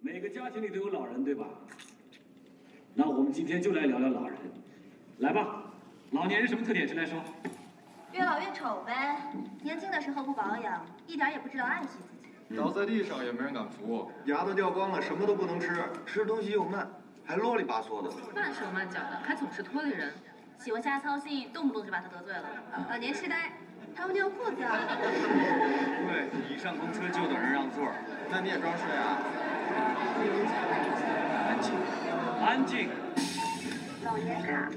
每个家庭里都有老人，对吧？那我们今天就来聊聊老人。来吧，老年人什么特点？谁来说？越老越丑呗。年轻的时候不保养，一点也不知道爱惜自己。倒在地上也没人敢扶。牙都掉光了，什么都不能吃，吃东西又慢，还啰里吧嗦的。慢手慢脚的，还总是拖累人。喜欢瞎操心，动不动就把他得罪了。老年痴呆，他要尿裤子啊。对，一上公车就等人让座。那你也装睡啊？安静，安静。老年卡。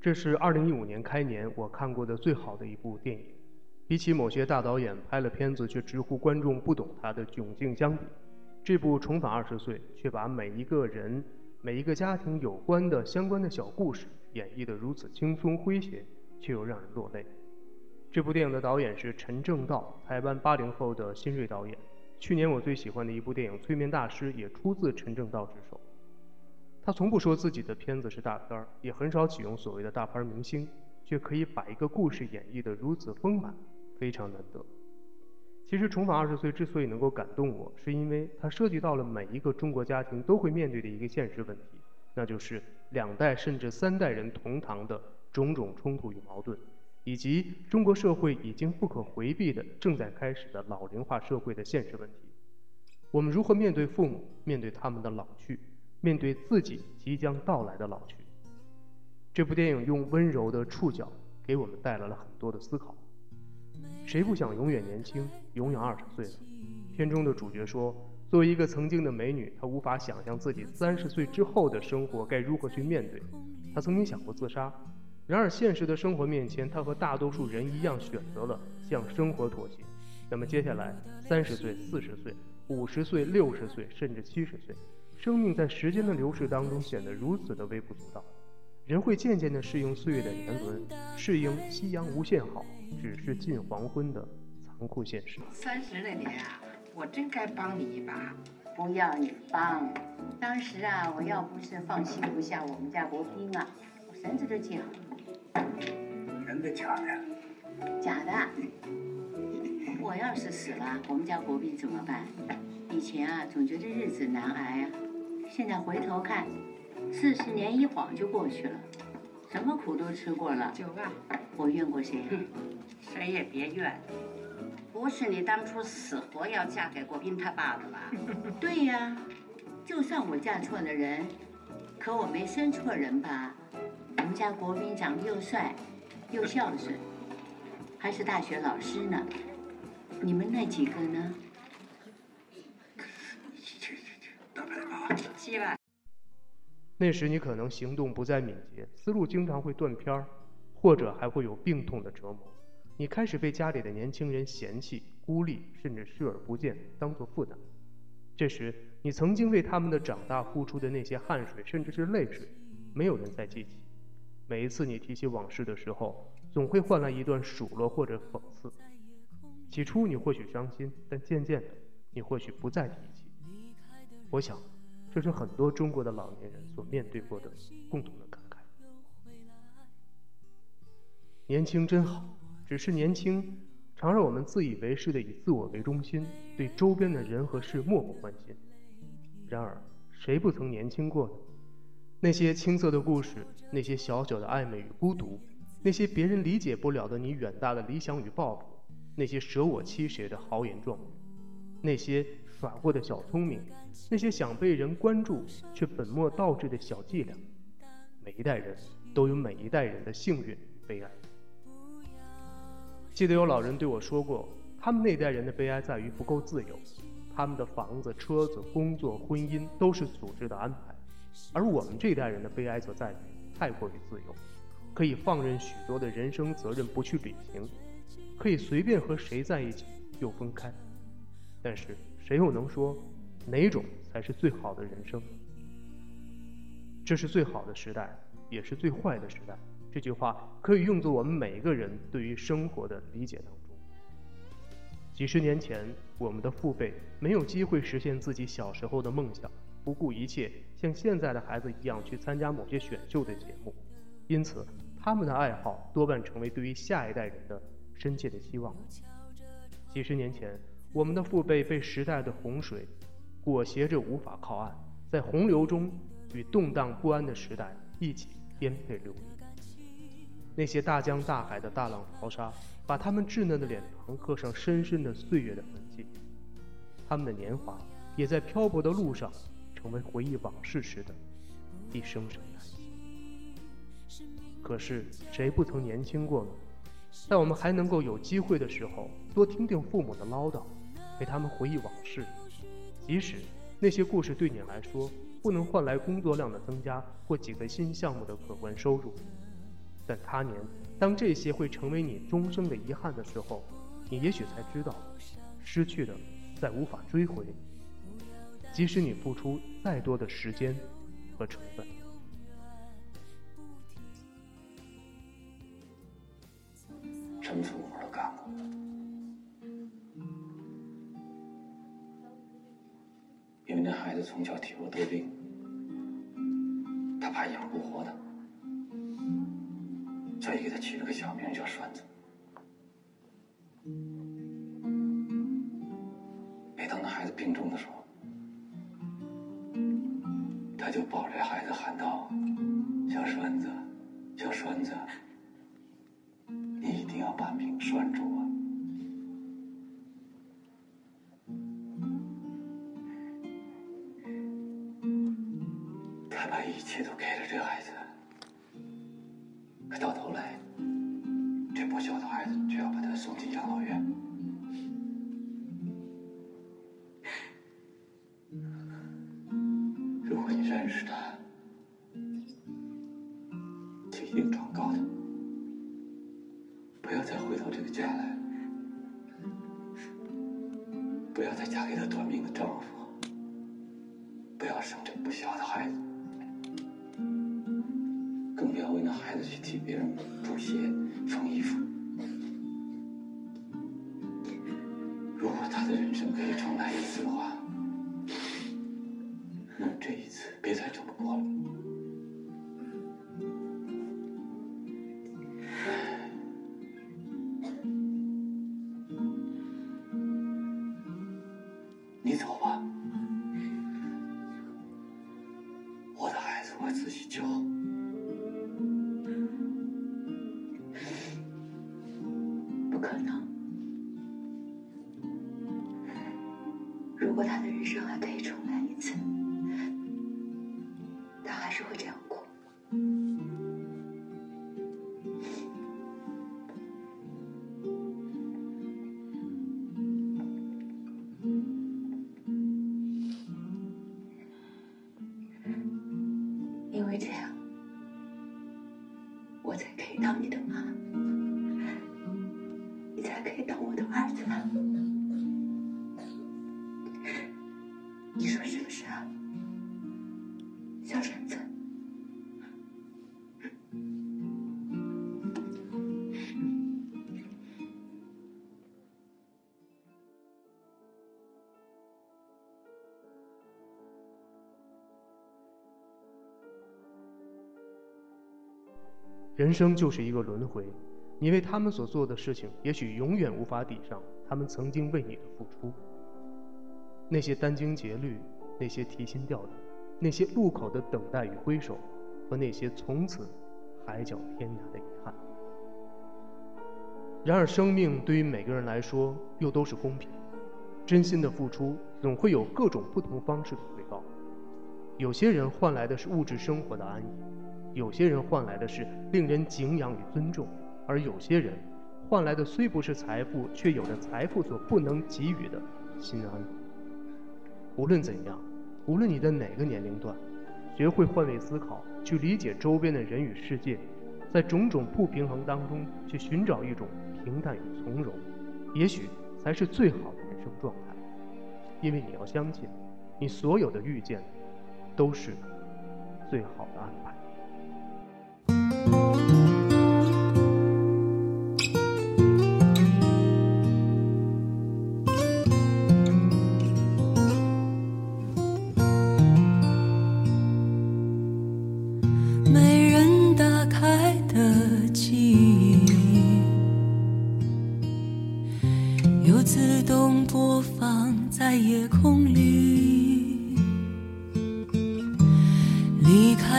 这是二零一五年开年我看过的最好的一部电影。比起某些大导演拍了片子却直呼观众不懂他的窘境相比，这部《重返二十岁》却把每一个人、每一个家庭有关的相关的小故事演绎得如此轻松诙谐，却又让人落泪。这部电影的导演是陈正道，台湾八零后的新锐导演。去年我最喜欢的一部电影《催眠大师》也出自陈正道之手。他从不说自己的片子是大片儿，也很少启用所谓的大牌明星，却可以把一个故事演绎得如此丰满，非常难得。其实《重返二十岁》之所以能够感动我，是因为它涉及到了每一个中国家庭都会面对的一个现实问题，那就是两代甚至三代人同堂的种种冲突与矛盾，以及中国社会已经不可回避的正在开始的老龄化社会的现实问题。我们如何面对父母，面对他们的老去？面对自己即将到来的老去，这部电影用温柔的触角给我们带来了很多的思考。谁不想永远年轻，永远二十岁呢？片中的主角说：“作为一个曾经的美女，她无法想象自己三十岁之后的生活该如何去面对。她曾经想过自杀，然而现实的生活面前，她和大多数人一样选择了向生活妥协。那么接下来，三十岁、四十岁、五十岁、六十岁，甚至七十岁。”生命在时间的流逝当中显得如此的微不足道，人会渐渐地适应岁月的年轮，适应夕阳无限好，只是近黄昏的残酷现实。三十那年啊，我真该帮你一把。不要你帮，当时啊，我要不是放心不下我们家国斌啊，我绳子都解了。真的假的？假的。我要是死了，我们家国斌怎么办？以前啊，总觉得日子难挨啊。现在回头看，四十年一晃就过去了，什么苦都吃过了。九万，我怨过谁？谁也别怨。不是你当初死活要嫁给国斌他爸的吧？对呀，就算我嫁错了人，可我没生错人吧？我们家国斌长得又帅，又孝顺，还是大学老师呢。你们那几个呢？七万。那时你可能行动不再敏捷，思路经常会断片儿，或者还会有病痛的折磨。你开始被家里的年轻人嫌弃、孤立，甚至视而不见，当作负担。这时，你曾经为他们的长大付出的那些汗水，甚至是泪水，没有人再记起。每一次你提起往事的时候，总会换来一段数落或者讽刺。起初你或许伤心，但渐渐的，你或许不再提起。我想，这是很多中国的老年人所面对过的共同的感年轻真好，只是年轻常让我们自以为是的以自我为中心，对周边的人和事漠不关心。然而，谁不曾年轻过呢？那些青涩的故事，那些小小的暧昧与孤独，那些别人理解不了的你远大的理想与抱负，那些舍我其谁的豪言壮语，那些……耍过的小聪明，那些想被人关注却本末倒置的小伎俩，每一代人都有每一代人的幸运悲哀。记得有老人对我说过，他们那代人的悲哀在于不够自由，他们的房子、车子、工作、婚姻都是组织的安排，而我们这代人的悲哀则在于太过于自由，可以放任许多的人生责任不去履行，可以随便和谁在一起又分开，但是。谁又能说哪种才是最好的人生？这是最好的时代，也是最坏的时代。这句话可以用作我们每一个人对于生活的理解当中。几十年前，我们的父辈没有机会实现自己小时候的梦想，不顾一切像现在的孩子一样去参加某些选秀的节目，因此他们的爱好多半成为对于下一代人的深切的期望。几十年前，我们的父辈被时代的洪水裹挟着无法靠岸，在洪流中与动荡不安的时代一起颠沛流离。那些大江大海的大浪淘沙，把他们稚嫩的脸庞刻上深深的岁月的痕迹。他们的年华也在漂泊的路上，成为回忆往事时的一声声叹息。可是谁不曾年轻过呢？在我们还能够有机会的时候，多听听父母的唠叨，陪他们回忆往事。即使那些故事对你来说不能换来工作量的增加或几个新项目的可观收入，但他年当这些会成为你终生的遗憾的时候，你也许才知道，失去的再无法追回。即使你付出再多的时间和成本。什么粗活都干过，因为那孩子从小体弱多病，个小名叫栓子。每当那孩子病重的时候，他就抱着孩子喊道：“小栓子，小栓子。”你一定要把命拴住啊！他把一切都给了这孩子，可到头来，不孝的孩子却要把他送进养老院。如果你认识他，就一定转告他。不要再回到这个家来，不要再嫁给他短命的丈夫，不要生这不孝的孩子，更不要为那孩子去替别人补鞋、缝衣服。的人生可以重来一次的话，那这一次别再这么过了。你走吧，我的孩子我自己教。小栓子？人生就是一个轮回，你为他们所做的事情，也许永远无法抵上他们曾经为你的付出。那些殚精竭虑，那些提心吊胆，那些路口的等待与挥手，和那些从此海角天涯的遗憾。然而，生命对于每个人来说又都是公平，真心的付出总会有各种不同方式的回报。有些人换来的是物质生活的安逸。有些人换来的是令人敬仰与尊重，而有些人换来的虽不是财富，却有着财富所不能给予的心安。无论怎样，无论你在哪个年龄段，学会换位思考，去理解周边的人与世界，在种种不平衡当中去寻找一种平淡与从容，也许才是最好的人生状态。因为你要相信，你所有的遇见，都是最好的安排。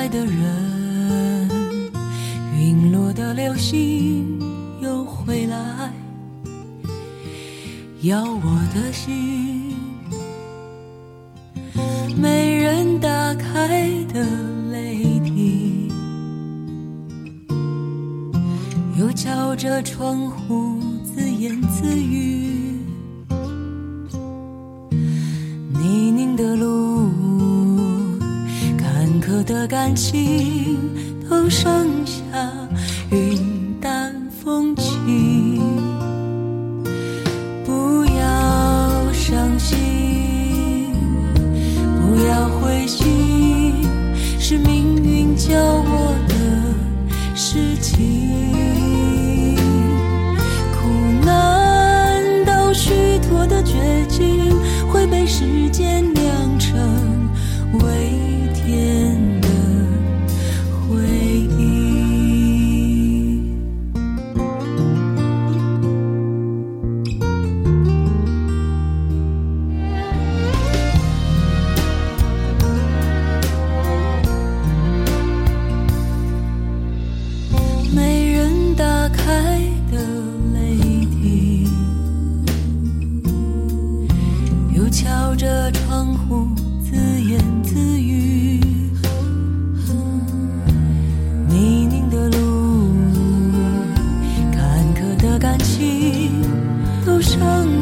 的人陨落的流星又回来要我的心没人打开的泪滴又敲着窗户感情都剩下云淡风轻。不要伤心不要灰心是命运教我的事情。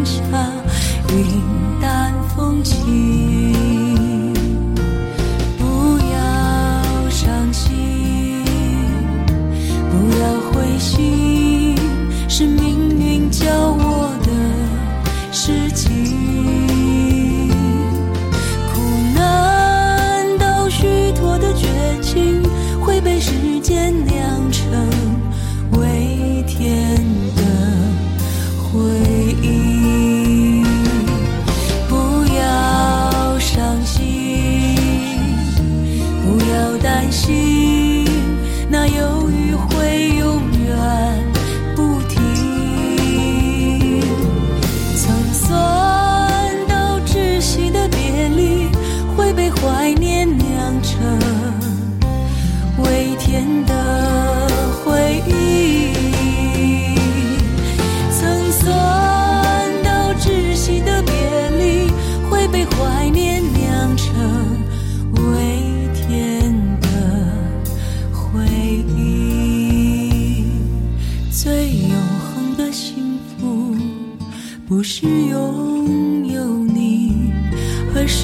下云淡风轻。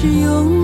是永。